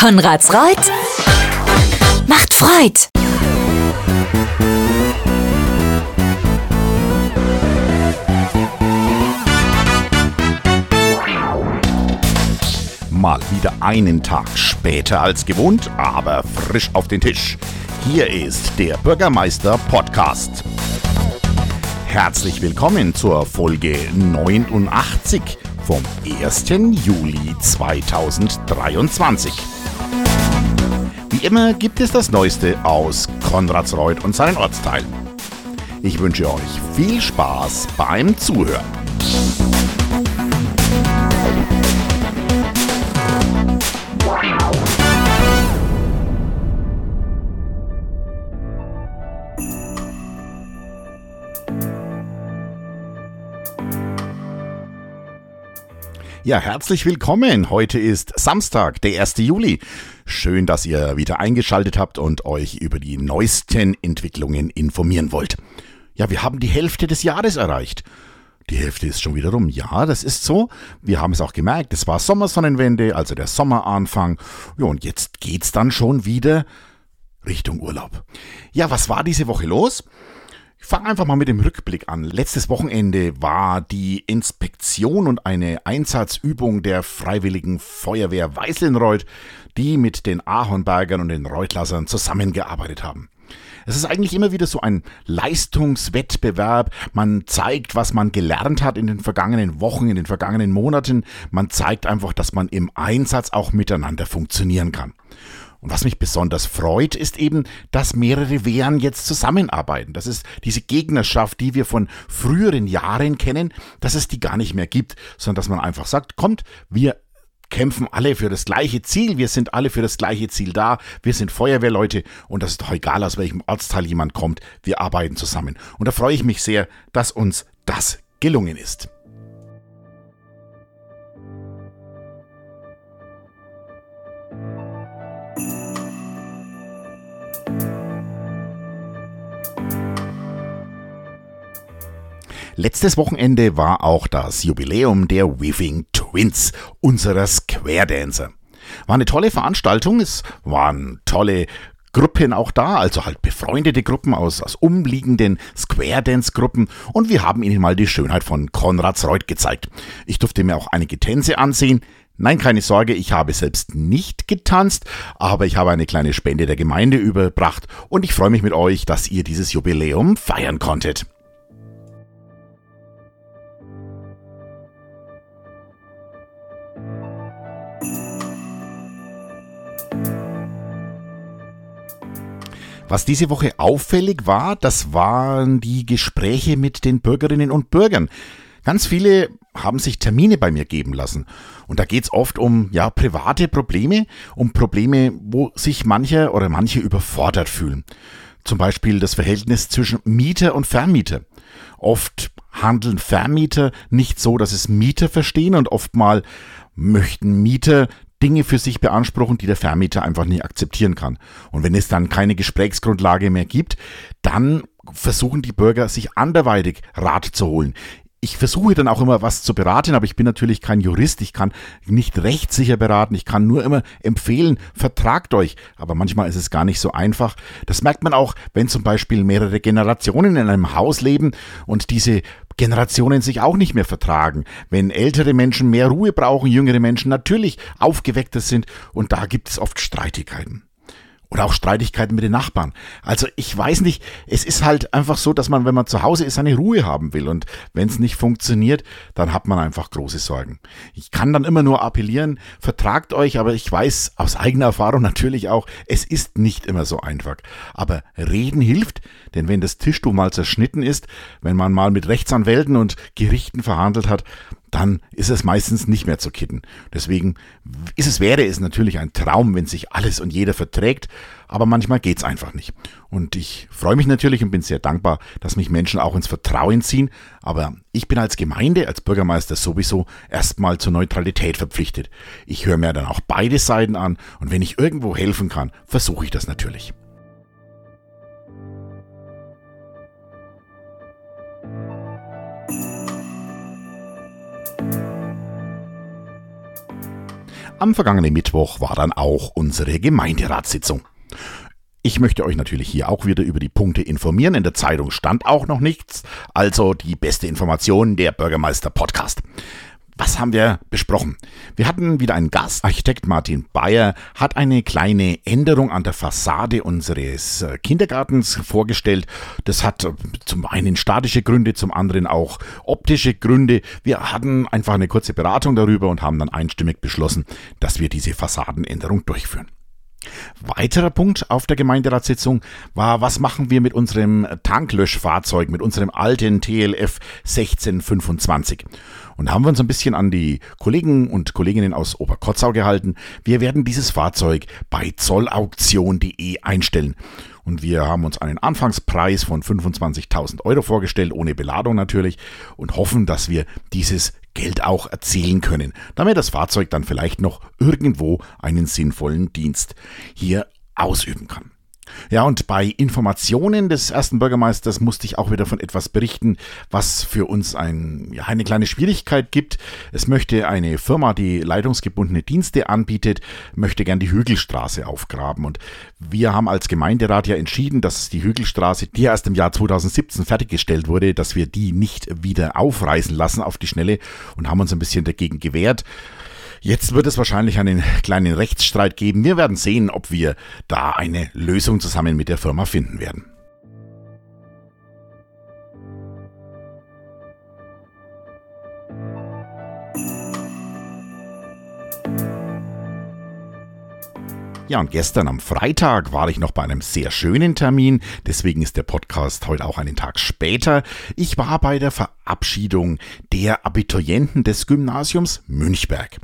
Konrads Reut macht Freud. Mal wieder einen Tag später als gewohnt, aber frisch auf den Tisch. Hier ist der Bürgermeister Podcast. Herzlich willkommen zur Folge 89 vom 1. Juli 2023. Wie immer gibt es das Neueste aus Konradsreuth und seinen Ortsteilen. Ich wünsche euch viel Spaß beim Zuhören. Ja, herzlich willkommen. Heute ist Samstag, der 1. Juli. Schön, dass ihr wieder eingeschaltet habt und euch über die neuesten Entwicklungen informieren wollt. Ja, wir haben die Hälfte des Jahres erreicht. Die Hälfte ist schon wieder rum. Ja, das ist so. Wir haben es auch gemerkt. Es war Sommersonnenwende, also der Sommeranfang. Ja, und jetzt geht's dann schon wieder Richtung Urlaub. Ja, was war diese Woche los? Ich fange einfach mal mit dem Rückblick an. Letztes Wochenende war die Inspektion und eine Einsatzübung der Freiwilligen Feuerwehr Weißenreuth, die mit den Ahornbergern und den Reutlassern zusammengearbeitet haben. Es ist eigentlich immer wieder so ein Leistungswettbewerb. Man zeigt, was man gelernt hat in den vergangenen Wochen, in den vergangenen Monaten. Man zeigt einfach, dass man im Einsatz auch miteinander funktionieren kann. Und was mich besonders freut, ist eben, dass mehrere Wehren jetzt zusammenarbeiten. Das ist diese Gegnerschaft, die wir von früheren Jahren kennen, dass es die gar nicht mehr gibt, sondern dass man einfach sagt, kommt, wir kämpfen alle für das gleiche Ziel, wir sind alle für das gleiche Ziel da, wir sind Feuerwehrleute und das ist doch egal, aus welchem Ortsteil jemand kommt, wir arbeiten zusammen. Und da freue ich mich sehr, dass uns das gelungen ist. Letztes Wochenende war auch das Jubiläum der Weaving Twins, unserer Square Dancer. War eine tolle Veranstaltung, es waren tolle Gruppen auch da, also halt befreundete Gruppen aus, aus umliegenden Square Dance Gruppen und wir haben ihnen mal die Schönheit von Konrads Reuth gezeigt. Ich durfte mir auch einige Tänze ansehen. Nein, keine Sorge, ich habe selbst nicht getanzt, aber ich habe eine kleine Spende der Gemeinde überbracht und ich freue mich mit euch, dass ihr dieses Jubiläum feiern konntet. Was diese Woche auffällig war, das waren die Gespräche mit den Bürgerinnen und Bürgern. Ganz viele haben sich Termine bei mir geben lassen. Und da geht es oft um ja, private Probleme, um Probleme, wo sich manche oder manche überfordert fühlen. Zum Beispiel das Verhältnis zwischen Mieter und Vermieter. Oft handeln Vermieter nicht so, dass es Mieter verstehen und oftmal möchten Mieter Dinge für sich beanspruchen, die der Vermieter einfach nicht akzeptieren kann. Und wenn es dann keine Gesprächsgrundlage mehr gibt, dann versuchen die Bürger sich anderweitig Rat zu holen ich versuche dann auch immer was zu beraten, aber ich bin natürlich kein Jurist, ich kann nicht rechtssicher beraten, ich kann nur immer empfehlen, vertragt euch. Aber manchmal ist es gar nicht so einfach. Das merkt man auch, wenn zum Beispiel mehrere Generationen in einem Haus leben und diese Generationen sich auch nicht mehr vertragen. Wenn ältere Menschen mehr Ruhe brauchen, jüngere Menschen natürlich aufgeweckter sind und da gibt es oft Streitigkeiten. Oder auch Streitigkeiten mit den Nachbarn. Also ich weiß nicht, es ist halt einfach so, dass man, wenn man zu Hause ist, seine Ruhe haben will. Und wenn es nicht funktioniert, dann hat man einfach große Sorgen. Ich kann dann immer nur appellieren, vertragt euch, aber ich weiß aus eigener Erfahrung natürlich auch, es ist nicht immer so einfach. Aber reden hilft, denn wenn das Tischtuch mal zerschnitten ist, wenn man mal mit Rechtsanwälten und Gerichten verhandelt hat, dann ist es meistens nicht mehr zu kitten. Deswegen ist es, wäre es natürlich ein Traum, wenn sich alles und jeder verträgt, aber manchmal geht's einfach nicht. Und ich freue mich natürlich und bin sehr dankbar, dass mich Menschen auch ins Vertrauen ziehen, aber ich bin als Gemeinde, als Bürgermeister sowieso erstmal zur Neutralität verpflichtet. Ich höre mir dann auch beide Seiten an und wenn ich irgendwo helfen kann, versuche ich das natürlich. Am vergangenen Mittwoch war dann auch unsere Gemeinderatssitzung. Ich möchte euch natürlich hier auch wieder über die Punkte informieren. In der Zeitung stand auch noch nichts. Also die beste Information, der Bürgermeister Podcast. Was haben wir besprochen? Wir hatten wieder einen Gast. Architekt Martin Bayer hat eine kleine Änderung an der Fassade unseres äh, Kindergartens vorgestellt. Das hat äh, zum einen statische Gründe, zum anderen auch optische Gründe. Wir hatten einfach eine kurze Beratung darüber und haben dann einstimmig beschlossen, dass wir diese Fassadenänderung durchführen. Weiterer Punkt auf der Gemeinderatssitzung war, was machen wir mit unserem Tanklöschfahrzeug, mit unserem alten TLF 1625? Und haben wir uns ein bisschen an die Kollegen und Kolleginnen aus Oberkotzau gehalten. Wir werden dieses Fahrzeug bei zollauktion.de einstellen. Und wir haben uns einen Anfangspreis von 25.000 Euro vorgestellt, ohne Beladung natürlich, und hoffen, dass wir dieses Geld auch erzielen können, damit das Fahrzeug dann vielleicht noch irgendwo einen sinnvollen Dienst hier ausüben kann. Ja, und bei Informationen des ersten Bürgermeisters musste ich auch wieder von etwas berichten, was für uns ein, ja, eine kleine Schwierigkeit gibt. Es möchte eine Firma, die leitungsgebundene Dienste anbietet, möchte gern die Hügelstraße aufgraben. Und wir haben als Gemeinderat ja entschieden, dass die Hügelstraße, die erst im Jahr 2017 fertiggestellt wurde, dass wir die nicht wieder aufreißen lassen auf die Schnelle und haben uns ein bisschen dagegen gewehrt. Jetzt wird es wahrscheinlich einen kleinen Rechtsstreit geben. Wir werden sehen, ob wir da eine Lösung zusammen mit der Firma finden werden. Ja, und gestern am Freitag war ich noch bei einem sehr schönen Termin, deswegen ist der Podcast heute auch einen Tag später. Ich war bei der Verabschiedung der Abiturienten des Gymnasiums Münchberg.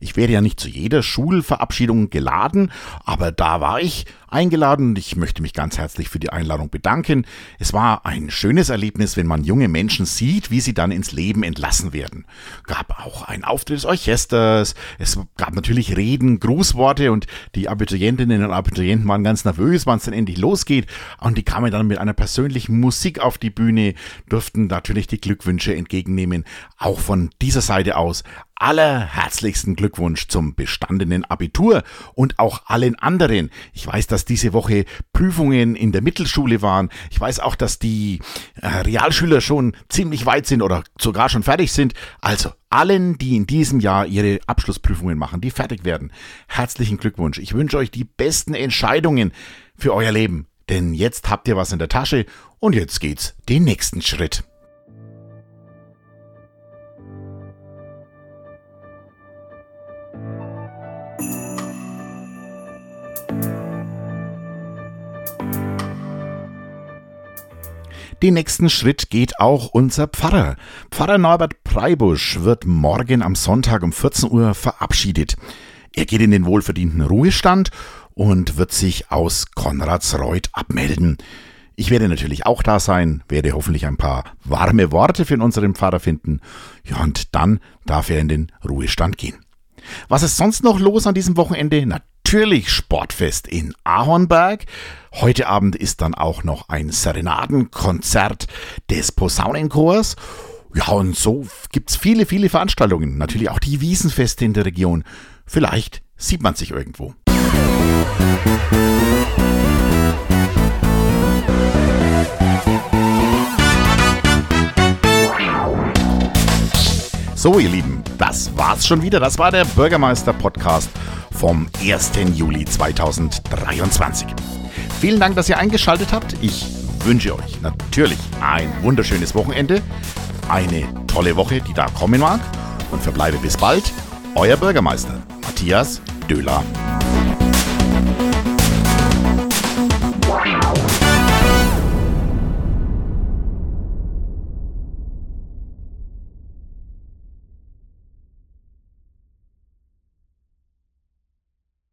Ich werde ja nicht zu jeder Schulverabschiedung geladen, aber da war ich eingeladen und ich möchte mich ganz herzlich für die Einladung bedanken. Es war ein schönes Erlebnis, wenn man junge Menschen sieht, wie sie dann ins Leben entlassen werden. Gab auch einen Auftritt des Orchesters, es gab natürlich Reden, Grußworte und die Abiturientinnen und Abiturienten waren ganz nervös, wann es dann endlich losgeht und die kamen dann mit einer persönlichen Musik auf die Bühne, durften natürlich die Glückwünsche entgegennehmen, auch von dieser Seite aus allerherzlichsten Glückwunsch zum bestandenen Abitur und auch allen anderen. Ich weiß, dass diese Woche Prüfungen in der Mittelschule waren. Ich weiß auch, dass die äh, Realschüler schon ziemlich weit sind oder sogar schon fertig sind. Also allen, die in diesem Jahr ihre Abschlussprüfungen machen, die fertig werden, herzlichen Glückwunsch. Ich wünsche euch die besten Entscheidungen für euer Leben. Denn jetzt habt ihr was in der Tasche und jetzt geht's den nächsten Schritt. Den nächsten Schritt geht auch unser Pfarrer. Pfarrer Norbert Preibusch wird morgen am Sonntag um 14 Uhr verabschiedet. Er geht in den wohlverdienten Ruhestand und wird sich aus Konradsreuth abmelden. Ich werde natürlich auch da sein, werde hoffentlich ein paar warme Worte für unseren Pfarrer finden. Ja, und dann darf er in den Ruhestand gehen. Was ist sonst noch los an diesem Wochenende? Natürlich Sportfest in Ahornberg. Heute Abend ist dann auch noch ein Serenadenkonzert des Posaunenchors. Ja, und so gibt's viele, viele Veranstaltungen. Natürlich auch die Wiesenfeste in der Region. Vielleicht sieht man sich irgendwo. So, ihr Lieben, das war's schon wieder. Das war der Bürgermeister-Podcast vom 1. Juli 2023. Vielen Dank, dass ihr eingeschaltet habt. Ich wünsche euch natürlich ein wunderschönes Wochenende, eine tolle Woche, die da kommen mag und verbleibe bis bald. Euer Bürgermeister Matthias Döhler.